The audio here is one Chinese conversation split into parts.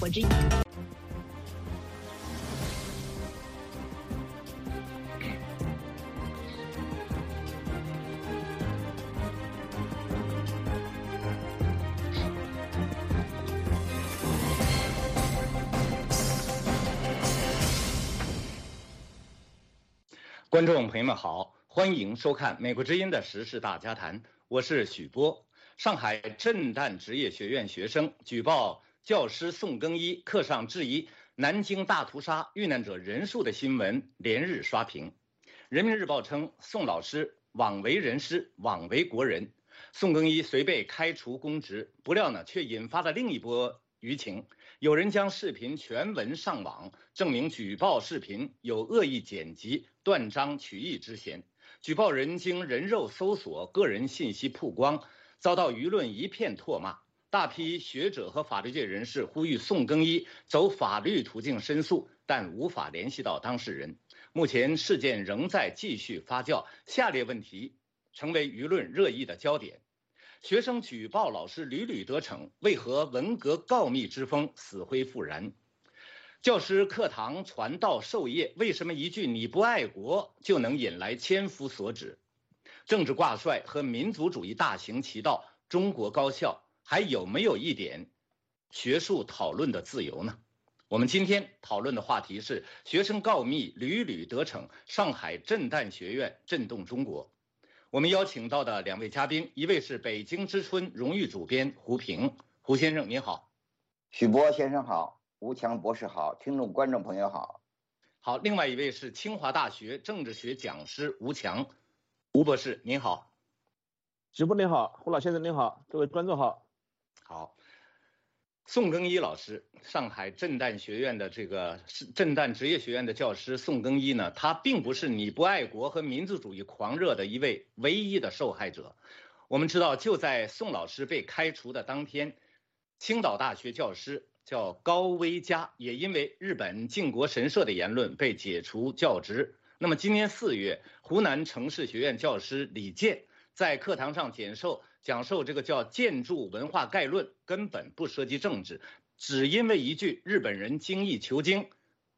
我之观众朋友们好，欢迎收看《美国之音》的时事大家谈，我是许波。上海震旦职业学院学生举报教师宋更一课上质疑南京大屠杀遇难者人数的新闻连日刷屏。人民日报称宋老师枉为人师，枉为国人。宋更一虽被开除公职，不料呢，却引发了另一波舆情。有人将视频全文上网，证明举报视频有恶意剪辑、断章取义之嫌。举报人经人肉搜索，个人信息曝光，遭到舆论一片唾骂。大批学者和法律界人士呼吁宋更一走法律途径申诉，但无法联系到当事人。目前事件仍在继续发酵，下列问题成为舆论热议的焦点。学生举报老师屡屡得逞，为何文革告密之风死灰复燃？教师课堂传道授业，为什么一句“你不爱国”就能引来千夫所指？政治挂帅和民族主义大行其道，中国高校还有没有一点学术讨论的自由呢？我们今天讨论的话题是：学生告密屡屡得逞，上海震旦学院震动中国。我们邀请到的两位嘉宾，一位是北京之春荣誉主编胡平，胡先生您好，许博先生好，吴强博士好，听众观众朋友好，好，另外一位是清华大学政治学讲师吴强，吴博士您好，直播您好，胡老先生您好，各位观众好，好。宋更一老师，上海震旦学院的这个震旦职业学院的教师宋更一呢，他并不是你不爱国和民族主义狂热的一位唯一的受害者。我们知道，就在宋老师被开除的当天，青岛大学教师叫高威佳也因为日本靖国神社的言论被解除教职。那么今年四月，湖南城市学院教师李健在课堂上讲授。讲授这个叫《建筑文化概论》，根本不涉及政治，只因为一句“日本人精益求精”，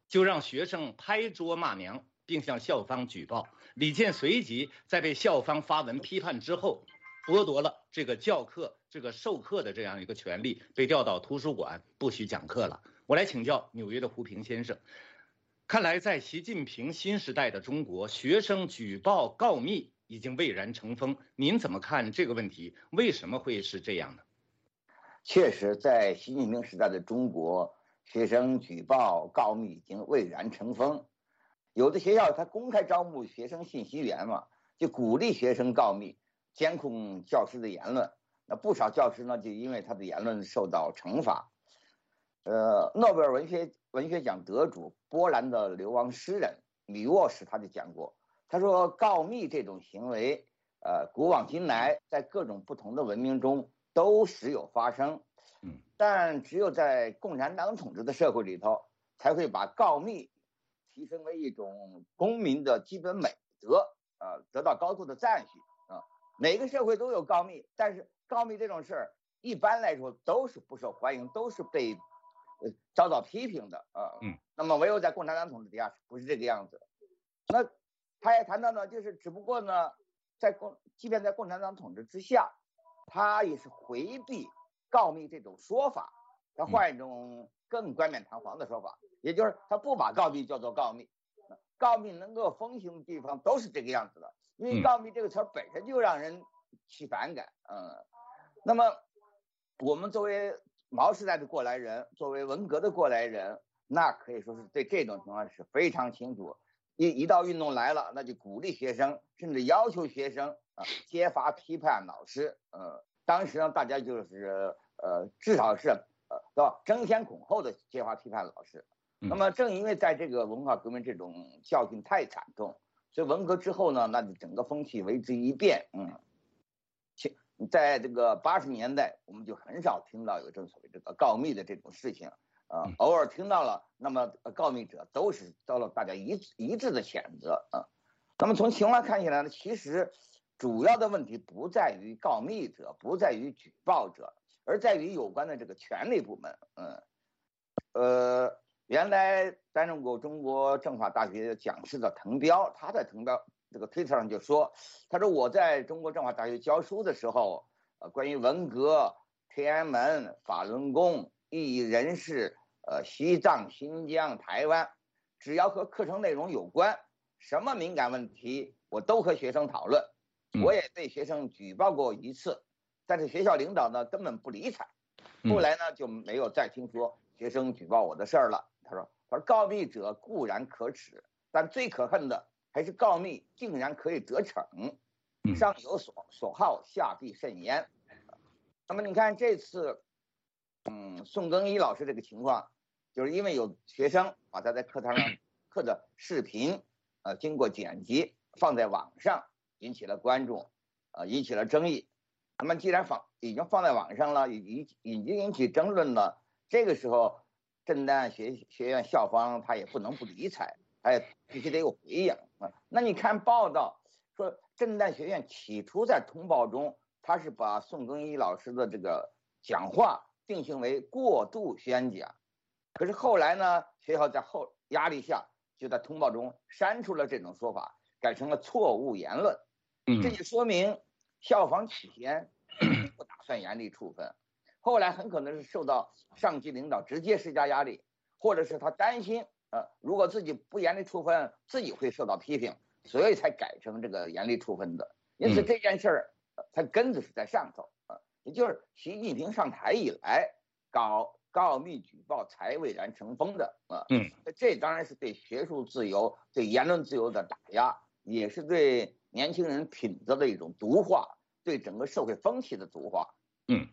就让学生拍桌骂娘，并向校方举报。李健随即在被校方发文批判之后，剥夺了这个教课、这个授课的这样一个权利，被调到图书馆，不许讲课了。我来请教纽约的胡平先生，看来在习近平新时代的中国，学生举报告密。已经蔚然成风，您怎么看这个问题？为什么会是这样呢？确实，在习近平时代的中国，学生举报告密已经蔚然成风。有的学校他公开招募学生信息员嘛，就鼓励学生告密，监控教师的言论。那不少教师呢，就因为他的言论受到惩罚。呃，诺贝尔文学文学奖得主、波兰的流亡诗人米沃什他就讲过。他说：“告密这种行为，呃，古往今来，在各种不同的文明中都时有发生，嗯，但只有在共产党统治的社会里头，才会把告密提升为一种公民的基本美德，呃，得到高度的赞许啊。每个社会都有告密，但是告密这种事儿，一般来说都是不受欢迎，都是被呃遭到批评的啊。嗯，那么唯有在共产党统治底下，不是这个样子，那。”他也谈到呢，就是只不过呢，在共，即便在共产党统治之下，他也是回避告密这种说法，他换一种更冠冕堂皇的说法，也就是他不把告密叫做告密，告密能够风行的地方都是这个样子的，因为告密这个词儿本身就让人起反感，嗯，那么我们作为毛时代的过来人，作为文革的过来人，那可以说是对这种情况是非常清楚。一一到运动来了，那就鼓励学生，甚至要求学生啊揭发批判老师。呃，当时呢，大家就是呃，至少是呃，对吧？争先恐后的揭发批判老师。那么正因为在这个文化革命这种教训太惨重，所以文革之后呢，那就整个风气为之一变。嗯，其在这个八十年代，我们就很少听到有这种所谓这个告密的这种事情。啊，偶尔听到了，那么告密者都是遭到大家一一致的谴责啊。那么从情况看起来呢，其实主要的问题不在于告密者，不在于举报者，而在于有关的这个权力部门。嗯，呃，原来担任过中国政法大学讲师的滕彪，他在滕彪这个推特上就说，他说我在中国政法大学教书的时候，呃，关于文革、天安门、法轮功、异议人士、呃，西藏、新疆、台湾，只要和课程内容有关，什么敏感问题，我都和学生讨论。我也被学生举报过一次，但是学校领导呢根本不理睬。后来呢就没有再听说学生举报我的事儿了。他说：“他说告密者固然可耻，但最可恨的还是告密竟然可以得逞。上有所所好，下必甚焉。”那么你看这次，嗯，宋更一老师这个情况，就是因为有学生把他在课堂上 课的视频，呃，经过剪辑放在网上。引起了关注，呃，引起了争议。那么既然放已经放在网上了，已已已经引起争论了，这个时候，震旦学学院校方他也不能不理睬，他也必须得有回应啊。那你看报道说，震旦学院起初在通报中，他是把宋更一老师的这个讲话定性为过度宣讲，可是后来呢，学校在后压力下，就在通报中删除了这种说法，改成了错误言论。这就说明校方起先 不打算严厉处分，后来很可能是受到上级领导直接施加压力，或者是他担心，呃，如果自己不严厉处分，自己会受到批评，所以才改成这个严厉处分的。因此这件事儿，它根子是在上头啊，也就是习近平上台以来搞告密举报才蔚然成风的啊。嗯，这当然是对学术自由、对言论自由的打压，也是对。年轻人品德的一种毒化，对整个社会风气的毒化。嗯，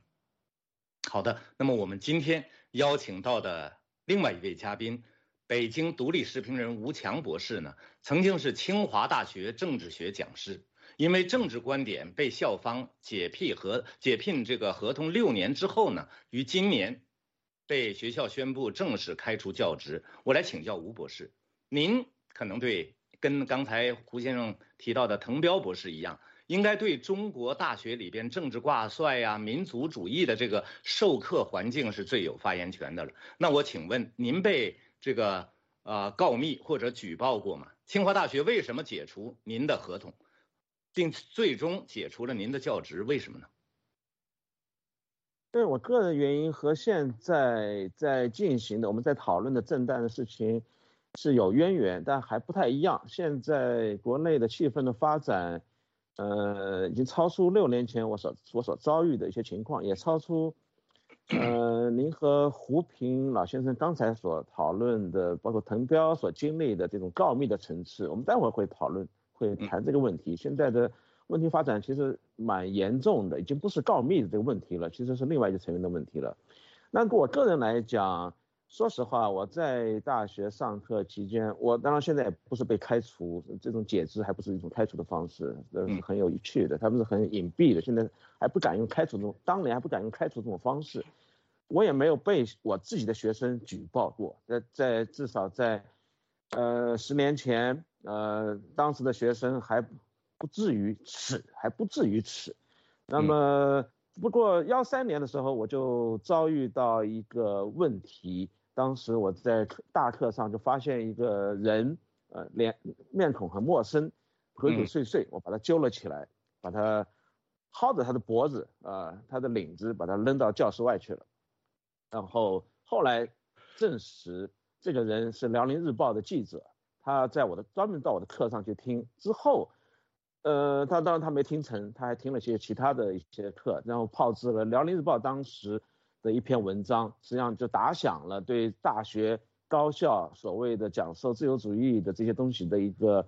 好的。那么我们今天邀请到的另外一位嘉宾，北京独立时评人吴强博士呢，曾经是清华大学政治学讲师，因为政治观点被校方解聘和解聘这个合同六年之后呢，于今年被学校宣布正式开除教职。我来请教吴博士，您可能对。跟刚才胡先生提到的滕彪博士一样，应该对中国大学里边政治挂帅呀、民族主义的这个授课环境是最有发言权的了。那我请问，您被这个呃告密或者举报过吗？清华大学为什么解除您的合同，并最终解除了您的教职？为什么呢？对我个人原因和现在在进行的我们在讨论的震旦的事情。是有渊源，但还不太一样。现在国内的气氛的发展，呃，已经超出六年前我所我所遭遇的一些情况，也超出，呃，您和胡平老先生刚才所讨论的，包括滕彪所经历的这种告密的层次。我们待会儿会讨论，会谈这个问题。现在的问题发展其实蛮严重的，已经不是告密的这个问题了，其实是另外一个层面的问题了。那我个人来讲。说实话，我在大学上课期间，我当然现在也不是被开除，这种解职还不是一种开除的方式，这是很有趣的，他们是很隐蔽的，现在还不敢用开除这种，当年还不敢用开除这种方式，我也没有被我自己的学生举报过，在在至少在，呃十年前，呃当时的学生还不至于耻，还不至于耻，那么不过幺三年的时候我就遭遇到一个问题。当时我在大课上就发现一个人，呃，脸面孔很陌生，鬼鬼祟祟，我把他揪了起来，把他薅着他的脖子，啊，他的领子，把他扔到教室外去了。然后后来证实这个人是辽宁日报的记者，他在我的专门到我的课上去听，之后，呃，他当然他没听成，他还听了些其他的一些课，然后炮制了辽宁日报当时。的一篇文章，实际上就打响了对大学高校所谓的讲授自由主义的这些东西的一个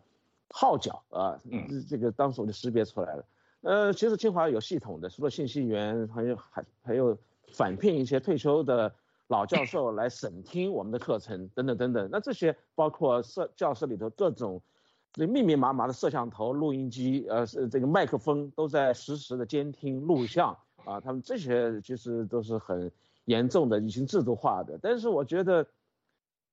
号角啊。这，这个当时我就识别出来了。呃，其实清华有系统的，除了信息源，还有还还有返聘一些退休的老教授来审听我们的课程等等等等。那这些包括摄教室里头各种这密密麻麻的摄像头、录音机，呃，是这个麦克风都在实时的监听录像。啊，他们这些其实都是很严重的，已经制度化的。但是我觉得，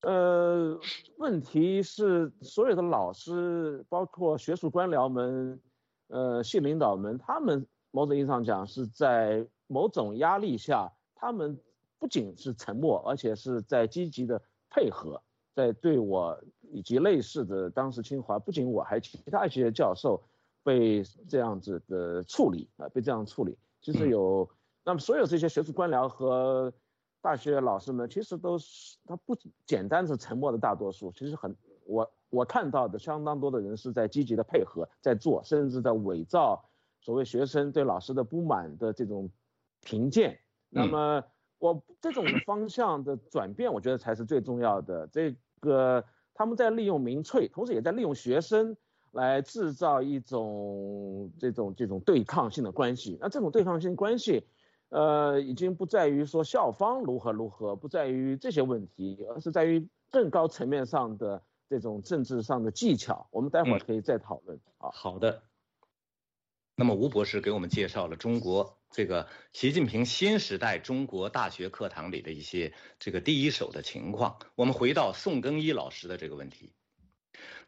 呃，问题是所有的老师，包括学术官僚们，呃，系领导们，他们某种意义上讲是在某种压力下，他们不仅是沉默，而且是在积极的配合，在对我以及类似的当时清华，不仅我还其他一些教授被这样子的处理啊，被这样处理。其实有，那么所有这些学术官僚和大学老师们，其实都是他不简单是沉默的大多数，其实很我我看到的相当多的人是在积极的配合，在做，甚至在伪造所谓学生对老师的不满的这种评鉴。那么我这种方向的转变，我觉得才是最重要的。这个他们在利用民粹，同时也在利用学生。来制造一种这种这种对抗性的关系，那这种对抗性关系，呃，已经不在于说校方如何如何，不在于这些问题，而是在于更高层面上的这种政治上的技巧。我们待会儿可以再讨论。啊，好的。那么吴博士给我们介绍了中国这个习近平新时代中国大学课堂里的一些这个第一手的情况。我们回到宋更一老师的这个问题，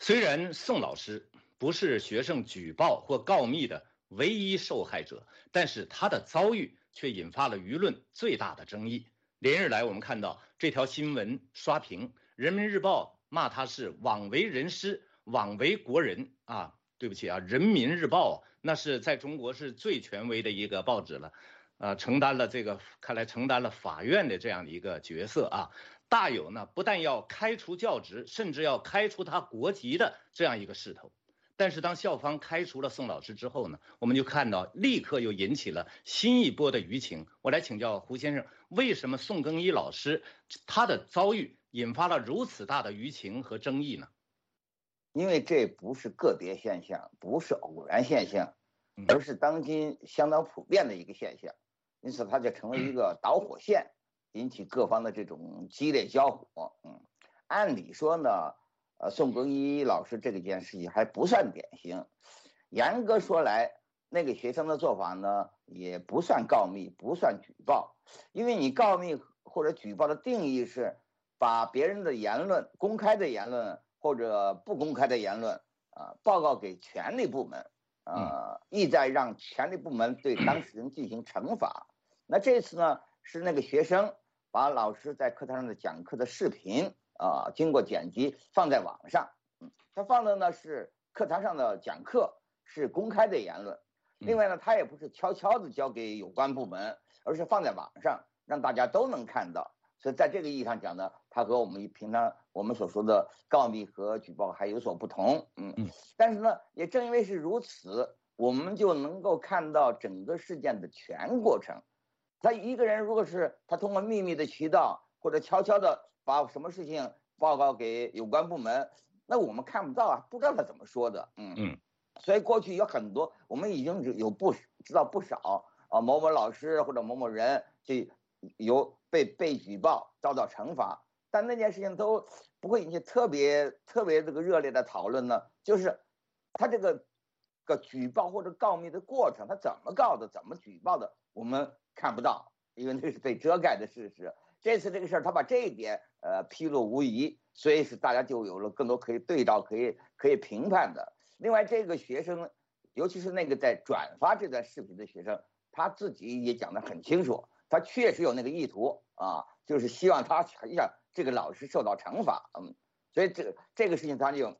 虽然宋老师。不是学生举报或告密的唯一受害者，但是他的遭遇却引发了舆论最大的争议。连日来，我们看到这条新闻刷屏，《人民日报》骂他是枉为人师、枉为国人啊！对不起啊，《人民日报》那是在中国是最权威的一个报纸了，呃，承担了这个看来承担了法院的这样的一个角色啊，大有呢不但要开除教职，甚至要开除他国籍的这样一个势头。但是当校方开除了宋老师之后呢，我们就看到立刻又引起了新一波的舆情。我来请教胡先生，为什么宋更一老师他的遭遇引发了如此大的舆情和争议呢？因为这不是个别现象，不是偶然现象，而是当今相当普遍的一个现象，因此它就成为一个导火线，引起各方的这种激烈交火。嗯，按理说呢。呃，宋更一老师这个件事情还不算典型，严格说来，那个学生的做法呢，也不算告密，不算举报，因为你告密或者举报的定义是把别人的言论、公开的言论或者不公开的言论啊，报告给权力部门，呃，意在让权力部门对当事人进行惩罚。那这次呢，是那个学生把老师在课堂上的讲课的视频。啊，经过剪辑放在网上，嗯，他放的呢是课堂上的讲课，是公开的言论。另外呢，他也不是悄悄的交给有关部门，而是放在网上，让大家都能看到。所以在这个意义上讲呢，他和我们平常我们所说的告密和举报还有所不同，嗯嗯。但是呢，也正因为是如此，我们就能够看到整个事件的全过程。他一个人如果是他通过秘密的渠道或者悄悄的。把什么事情报告给有关部门，那我们看不到啊，不知道他怎么说的，嗯嗯，所以过去有很多，我们已经有不知道不少啊，某某老师或者某某人就有被被举报遭到惩罚，但那件事情都不会引起特别特别这个热烈的讨论呢，就是他这个个举报或者告密的过程，他怎么告的，怎么举报的，我们看不到，因为那是被遮盖的事实。这次这个事儿，他把这一点呃披露无遗，所以是大家就有了更多可以对照、可以可以评判的。另外，这个学生，尤其是那个在转发这段视频的学生，他自己也讲得很清楚，他确实有那个意图啊，就是希望他让这个老师受到惩罚。嗯，所以这这个事情他就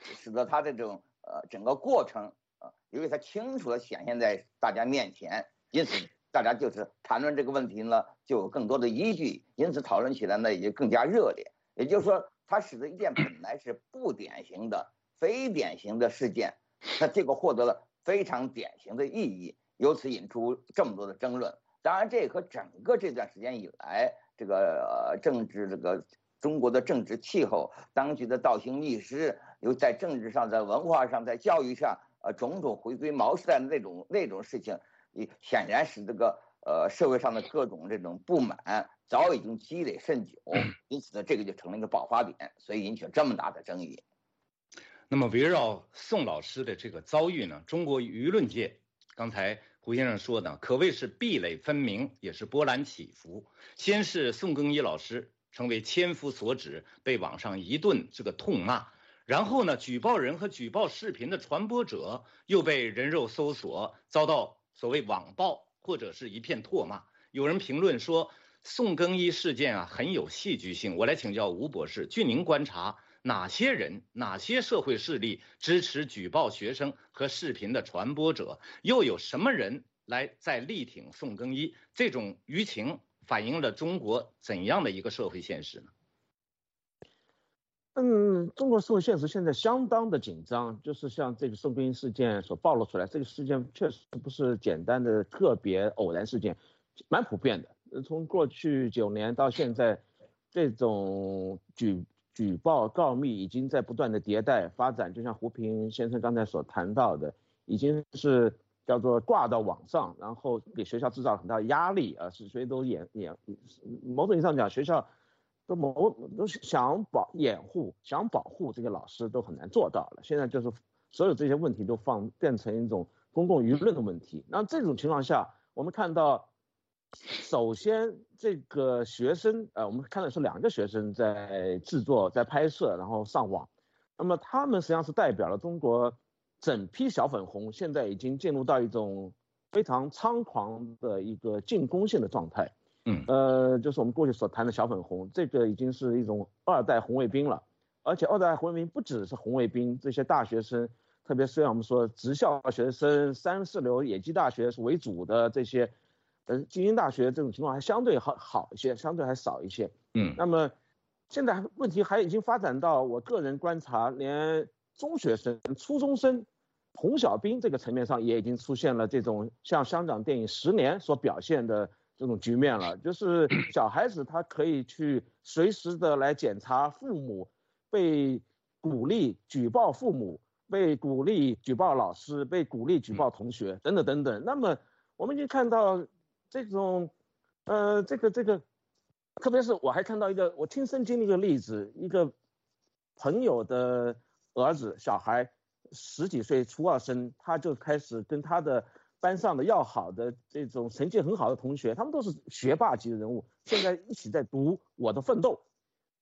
使得他这种呃整个过程啊，因为他清楚的显现在大家面前，因此。大家就是谈论这个问题呢，就有更多的依据，因此讨论起来呢也就更加热烈。也就是说，它使得一件本来是不典型的、非典型的事件，它结果获得了非常典型的意义，由此引出这么多的争论。当然，这和整个这段时间以来这个政治这个中国的政治气候、当局的倒行逆施，又在政治上、在文化上、在教育上，呃，种种回归毛时代的那种那种事情。也显然使这个呃社会上的各种这种不满早已经积累甚久，因此呢，这个就成了一个爆发点，所以引起了这么大的争议。那么围绕宋老师的这个遭遇呢，中国舆论界刚才胡先生说的可谓是壁垒分明，也是波澜起伏。先是宋更一老师成为千夫所指，被网上一顿这个痛骂，然后呢，举报人和举报视频的传播者又被人肉搜索，遭到。所谓网暴或者是一片唾骂，有人评论说，宋更衣事件啊很有戏剧性。我来请教吴博士，据您观察，哪些人、哪些社会势力支持举报学生和视频的传播者？又有什么人来在力挺宋更衣？这种舆情反映了中国怎样的一个社会现实呢？嗯，中国社会现实现在相当的紧张，就是像这个宋更衣事件所暴露出来，这个事件确实不是简单的个别偶然事件，蛮普遍的。从过去九年到现在，这种举举报告密已经在不断的迭代发展，就像胡平先生刚才所谈到的，已经是叫做挂到网上，然后给学校制造很大压力啊，是所以都掩掩，某种意义上讲，学校。都某都想保掩护，想保护这些老师都很难做到了。现在就是所有这些问题都放变成一种公共舆论的问题。那这种情况下，我们看到，首先这个学生，呃，我们看的是两个学生在制作、在拍摄，然后上网。那么他们实际上是代表了中国整批小粉红，现在已经进入到一种非常猖狂的一个进攻性的状态。嗯，呃，就是我们过去所谈的小粉红，这个已经是一种二代红卫兵了，而且二代红卫兵不只是红卫兵，这些大学生，特别是像我们说职校学生、三四流野鸡大学是为主的这些，呃，精英大学这种情况还相对好好一些，相对还少一些。嗯，那么现在问题还已经发展到我个人观察，连中学生、初中生，红小兵这个层面上也已经出现了这种像香港电影《十年》所表现的。这种局面了，就是 小孩子他可以去随时的来检查父母，被鼓励举报父母，被鼓励举报老师，被鼓励举报同学等等等等。那么我们已经看到这种，呃，这个这个，特别是我还看到一个我亲身经历一个例子，一个朋友的儿子小孩十几岁初二生，他就开始跟他的。班上的要好的这种成绩很好的同学，他们都是学霸级的人物，现在一起在读《我的奋斗》。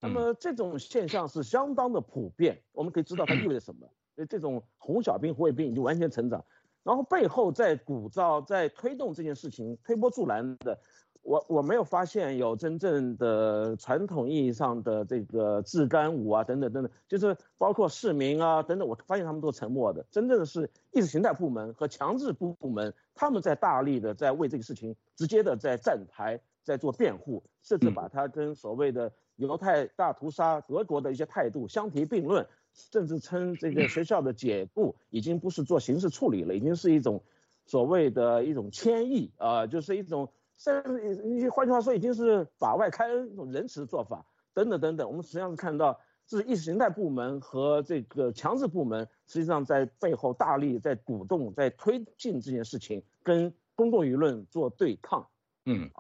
那么这种现象是相当的普遍，我们可以知道它意味着什么？这种红小兵、红卫兵已经完全成长，然后背后在鼓噪、在推动这件事情、推波助澜的。我我没有发现有真正的传统意义上的这个自干五啊等等等等，就是包括市民啊等等，我发现他们都沉默的。真正的是意识形态部门和强制部部门，他们在大力的在为这个事情直接的在站台，在做辩护，甚至把它跟所谓的犹太大屠杀德国的一些态度相提并论，甚至称这个学校的解雇已经不是做刑事处理了，已经是一种所谓的一种迁移啊，就是一种。甚至你换句话说，已经是法外开恩，一种仁慈的做法，等等等等。我们实际上是看到，是意识形态部门和这个强制部门，实际上在背后大力在鼓动、在推进这件事情，跟公共舆论做对抗。嗯，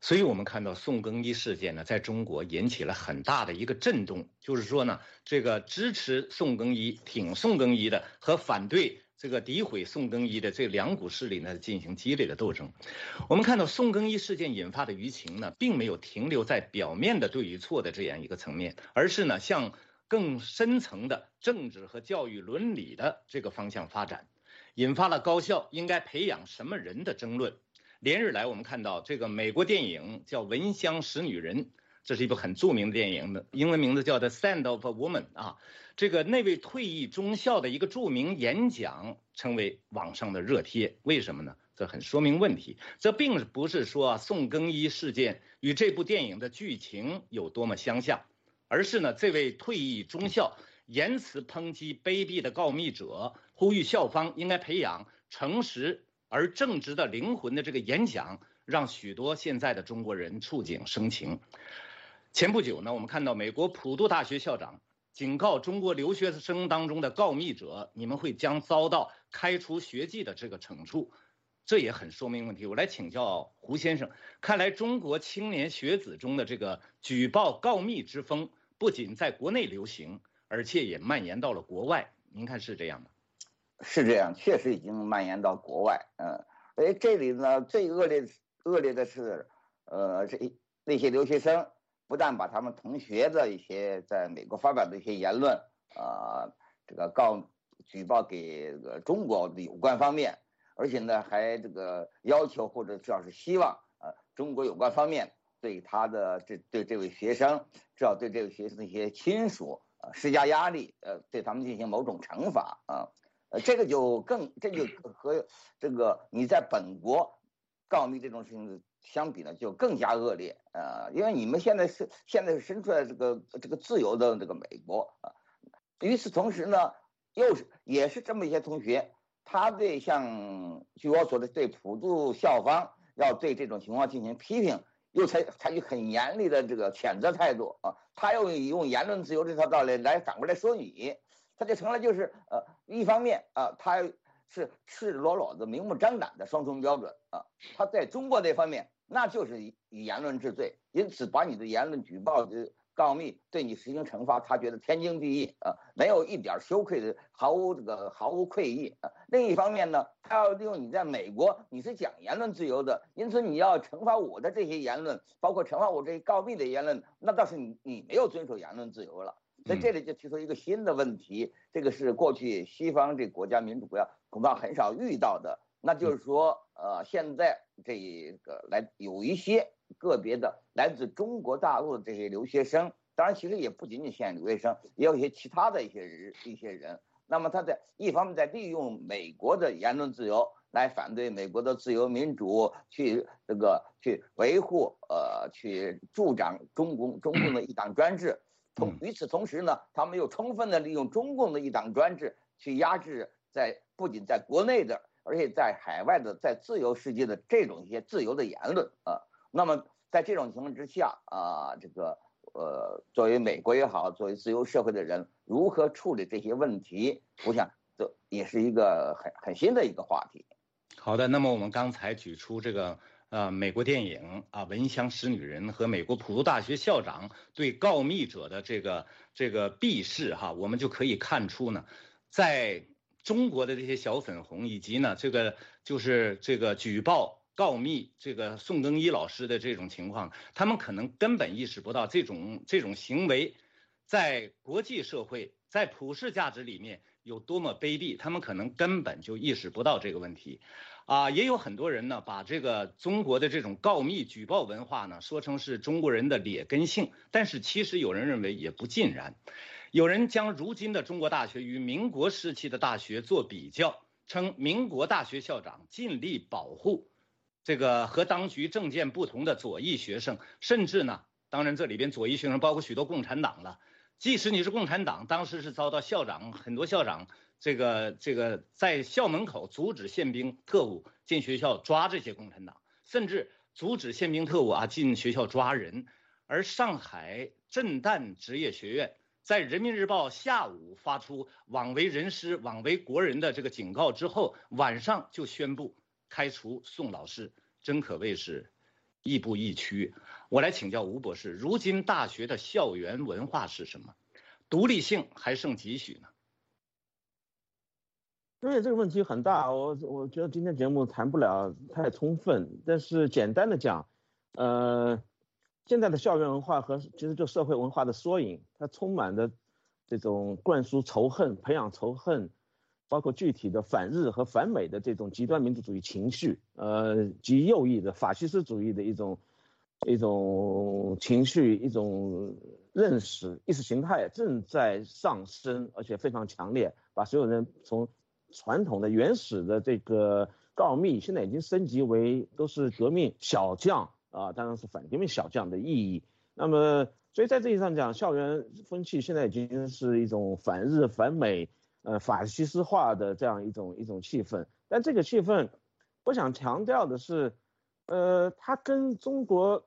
所以我们看到宋更衣事件呢，在中国引起了很大的一个震动，就是说呢，这个支持宋更衣、挺宋更衣的和反对。这个诋毁宋更衣的这两股势力呢，进行激烈的斗争。我们看到宋更衣事件引发的舆情呢，并没有停留在表面的对与错的这样一个层面，而是呢向更深层的政治和教育伦理的这个方向发展，引发了高校应该培养什么人的争论。连日来，我们看到这个美国电影叫《闻香识女人》，这是一部很著名的电影的，英文名字叫《The Sand of a Woman》啊。这个那位退役中校的一个著名演讲成为网上的热帖，为什么呢？这很说明问题。这并不是说宋更衣事件与这部电影的剧情有多么相像，而是呢，这位退役中校言辞抨击卑鄙的告密者，呼吁校方应该培养诚实而正直的灵魂的这个演讲，让许多现在的中国人触景生情。前不久呢，我们看到美国普渡大学校长。警告中国留学生当中的告密者，你们会将遭到开除学籍的这个惩处，这也很说明问题。我来请教胡先生，看来中国青年学子中的这个举报告密之风，不仅在国内流行，而且也蔓延到了国外。您看是这样吗？是这样，确实已经蔓延到国外。嗯，哎，这里呢最恶劣恶劣的是，呃，这那些留学生。不但把他们同学的一些在美国发表的一些言论，呃，这个告举报给这个中国的有关方面，而且呢，还这个要求或者主要是希望，呃，中国有关方面对他的这对这位学生，至少对这位学生的一些亲属施加压力，呃，对他们进行某种惩罚啊，呃这个就更这就和这个你在本国告密这种事情相比呢，就更加恶劣啊，因为你们现在是现在是身处在这个这个自由的这个美国啊，与此同时呢，又是也是这么一些同学。他对像据我所知，对普渡校方要对这种情况进行批评，又采采取很严厉的这个谴责态度啊。他又用言论自由这套道理来反过来说你，他就成了就是呃，一方面啊，他是赤裸裸的、明目张胆的双重标准啊。他在中国这方面，那就是以言论治罪，因此把你的言论举报的。告密对你实行惩罚，他觉得天经地义啊，没有一点羞愧的，毫无这个毫无愧意啊。另一方面呢，他要利用你在美国，你是讲言论自由的，因此你要惩罚我的这些言论，包括惩罚我这些告密的言论，那倒是你你没有遵守言论自由了。在这里就提出一个新的问题，这个是过去西方这国家民主国家恐怕很少遇到的，那就是说，呃，现在这个来有一些。个别的来自中国大陆的这些留学生，当然其实也不仅仅限留学生，也有一些其他的一些人一些人。那么他在一方面在利用美国的言论自由来反对美国的自由民主，去这个去维护呃去助长中共中共的一党专制。同与此同时呢，他们又充分的利用中共的一党专制去压制在不仅在国内的，而且在海外的在自由世界的这种一些自由的言论啊。那么，在这种情况之下啊，这个呃，作为美国也好，作为自由社会的人，如何处理这些问题，我想这也是一个很很新的一个话题。好的，那么我们刚才举出这个呃，美国电影啊，《闻香识女人》和美国普渡大学校长对告密者的这个这个鄙视哈，我们就可以看出呢，在中国的这些小粉红以及呢，这个就是这个举报。告密这个宋更一老师的这种情况，他们可能根本意识不到这种这种行为，在国际社会在普世价值里面有多么卑鄙，他们可能根本就意识不到这个问题，啊，也有很多人呢把这个中国的这种告密举报文化呢说成是中国人的劣根性，但是其实有人认为也不尽然，有人将如今的中国大学与民国时期的大学做比较，称民国大学校长尽力保护。这个和当局政见不同的左翼学生，甚至呢，当然这里边左翼学生包括许多共产党了。即使你是共产党，当时是遭到校长很多校长这个这个在校门口阻止宪兵特务进学校抓这些共产党，甚至阻止宪兵特务啊进学校抓人。而上海震旦职业学院在人民日报下午发出枉为人师、枉为国人的这个警告之后，晚上就宣布。开除宋老师，真可谓是亦步亦趋。我来请教吴博士，如今大学的校园文化是什么？独立性还剩几许呢？因为这个问题很大，我我觉得今天节目谈不了太充分。但是简单的讲，呃，现在的校园文化和其实就社会文化的缩影，它充满着这种灌输仇恨、培养仇恨。包括具体的反日和反美的这种极端民族主义情绪，呃，极右翼的法西斯主义的一种一种情绪，一种认识，意识形态正在上升，而且非常强烈，把所有人从传统的原始的这个告密，现在已经升级为都是革命小将啊，当然是反革命小将的意义。那么，所以在这意义上讲，校园风气现在已经是一种反日反美。呃，法西斯化的这样一种一种气氛，但这个气氛，我想强调的是，呃，它跟中国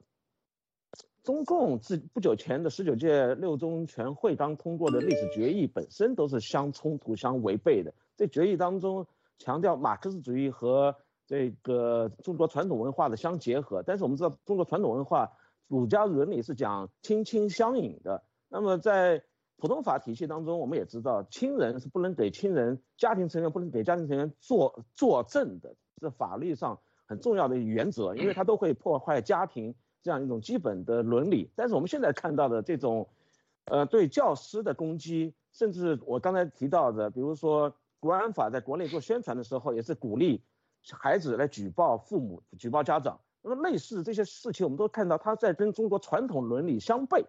中共自不久前的十九届六中全会刚通过的历史决议本身都是相冲突、相违背的。这决议当中强调马克思主义和这个中国传统文化的相结合，但是我们知道中国传统文化儒家伦理是讲亲亲相隐的，那么在。普通法体系当中，我们也知道，亲人是不能给亲人、家庭成员不能给家庭成员作作证的，是法律上很重要的原则，因为它都会破坏家庭这样一种基本的伦理。但是我们现在看到的这种，呃，对教师的攻击，甚至我刚才提到的，比如说国安法在国内做宣传的时候，也是鼓励孩子来举报父母、举报家长，那么类似这些事情，我们都看到他在跟中国传统伦理相悖。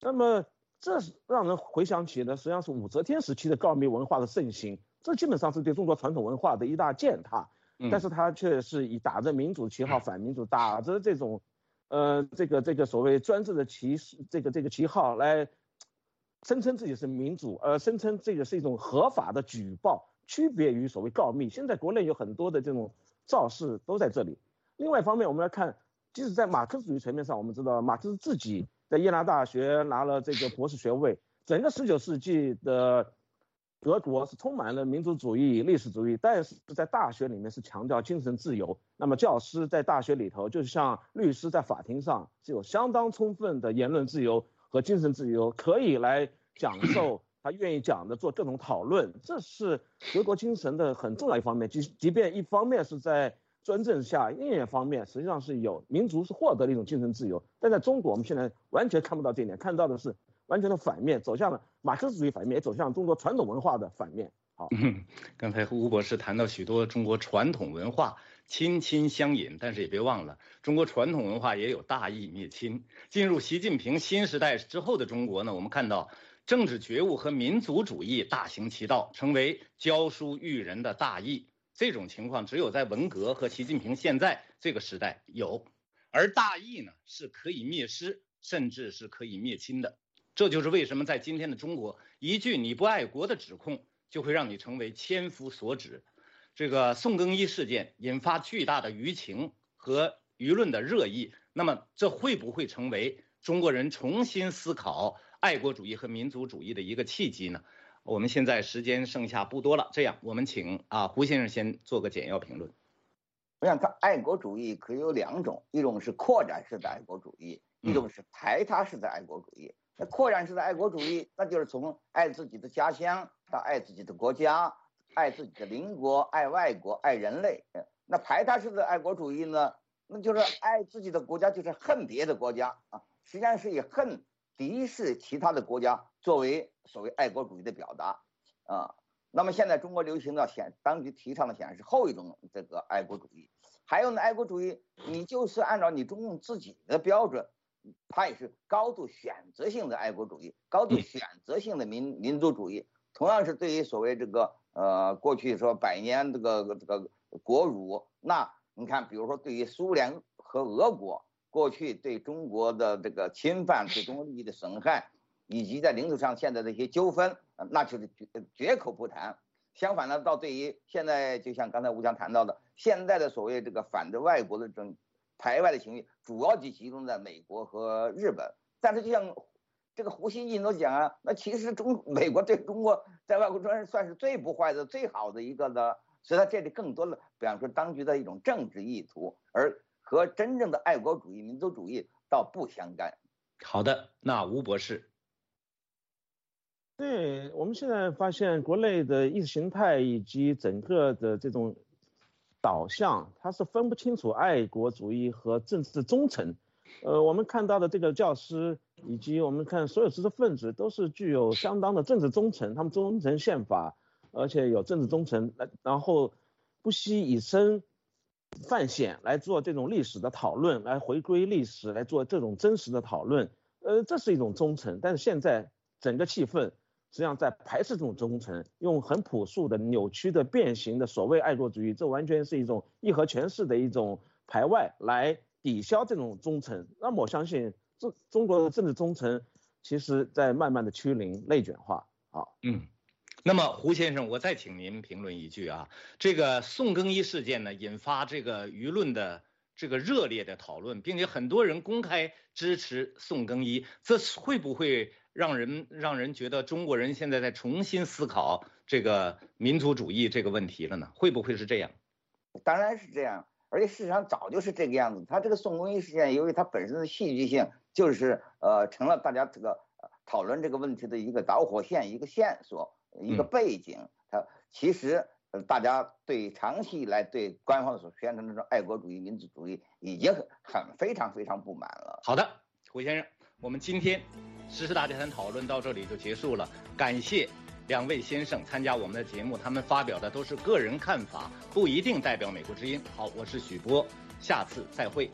那么这让人回想起呢，实际上是武则天时期的告密文化的盛行，这基本上是对中国传统文化的一大践踏。但是他却是以打着民主旗号反民主，打着这种，呃，这个这个所谓专制的旗这个这个旗号来，声称自己是民主，呃，声称这个是一种合法的举报，区别于所谓告密。现在国内有很多的这种造势都在这里。另外一方面，我们来看，即使在马克思主义层面上，我们知道马克思自己在耶拿大学拿了这个博士学位。整个十九世纪的德国是充满了民族主义、历史主义，但是在大学里面是强调精神自由。那么教师在大学里头，就像律师在法庭上，是有相当充分的言论自由和精神自由，可以来讲授他愿意讲的，做各种讨论。这是德国精神的很重要一方面。即即便一方面是在专政下，另一方面实际上是有民族是获得了一种精神自由，但在中国我们现在完全看不到这一点，看到的是完全的反面，走向了马克思主义反面，也走向中国传统文化的反面。好，刚才吴博士谈到许多中国传统文化亲亲相隐，但是也别忘了，中国传统文化也有大义灭亲。进入习近平新时代之后的中国呢，我们看到政治觉悟和民族主义大行其道，成为教书育人的大义。这种情况只有在文革和习近平现在这个时代有，而大义呢是可以灭师，甚至是可以灭亲的。这就是为什么在今天的中国，一句你不爱国的指控就会让你成为千夫所指。这个宋更一事件引发巨大的舆情和舆论的热议，那么这会不会成为中国人重新思考爱国主义和民族主义的一个契机呢？我们现在时间剩下不多了，这样我们请啊胡先生先做个简要评论。我想，他爱国主义可以有两种，一种是扩展式的爱国主义，一种是排他式的爱国主义。那扩展式的爱国主义，那就是从爱自己的家乡到爱自己的国家，爱自己的邻国，爱外国，爱人类。那排他式的爱国主义呢，那就是爱自己的国家，就是恨别的国家啊，实际上是以恨。敌视其他的国家作为所谓爱国主义的表达，啊，那么现在中国流行的显当局提倡的显然是后一种这个爱国主义，还有呢，爱国主义你就是按照你中共自己的标准，它也是高度选择性的爱国主义，高度选择性的民民族主义，同样是对于所谓这个呃过去说百年这个这个国辱，那你看比如说对于苏联和俄国。过去对中国的这个侵犯、对中国利益的损害，以及在领土上现在的一些纠纷，那就是绝绝口不谈。相反呢，到对于现在，就像刚才吴强谈到的，现在的所谓这个反对外国的这种排外的情绪，主要就集中在美国和日本。但是就像这个胡锡进都讲啊，那其实中美国对中国在外国中算是最不坏的、最好的一个的，所以它这里更多的，比方说当局的一种政治意图，而。和真正的爱国主义、民族主义倒不相干。好的，那吴博士，对我们现在发现国内的意识形态以及整个的这种导向，它是分不清楚爱国主义和政治忠诚。呃，我们看到的这个教师以及我们看所有知识分子都是具有相当的政治忠诚，他们忠诚宪法，而且有政治忠诚，然后不惜以身。犯险来做这种历史的讨论，来回归历史，来做这种真实的讨论，呃，这是一种忠诚。但是现在整个气氛实际上在排斥这种忠诚，用很朴素的、扭曲的、变形的所谓爱国主义，这完全是一种义和拳式的一种排外，来抵消这种忠诚。那么我相信，中中国的政治忠诚，其实在慢慢的趋零、内卷化。好，嗯。那么胡先生，我再请您评论一句啊，这个宋更一事件呢，引发这个舆论的这个热烈的讨论，并且很多人公开支持宋更一，这会不会让人让人觉得中国人现在在重新思考这个民族主义这个问题了呢？会不会是这样？当然是这样，而且事实上早就是这个样子。他这个宋更一事件，由于它本身的戏剧性，就是呃成了大家这个讨论这个问题的一个导火线，一个线索。一个背景，它其实大家对长期以来对官方所宣传的这种爱国主义、民族主义已经很很非常非常不满了。好的，胡先生，我们今天时事大家谈讨论到这里就结束了。感谢两位先生参加我们的节目，他们发表的都是个人看法，不一定代表美国之音。好，我是许波，下次再会。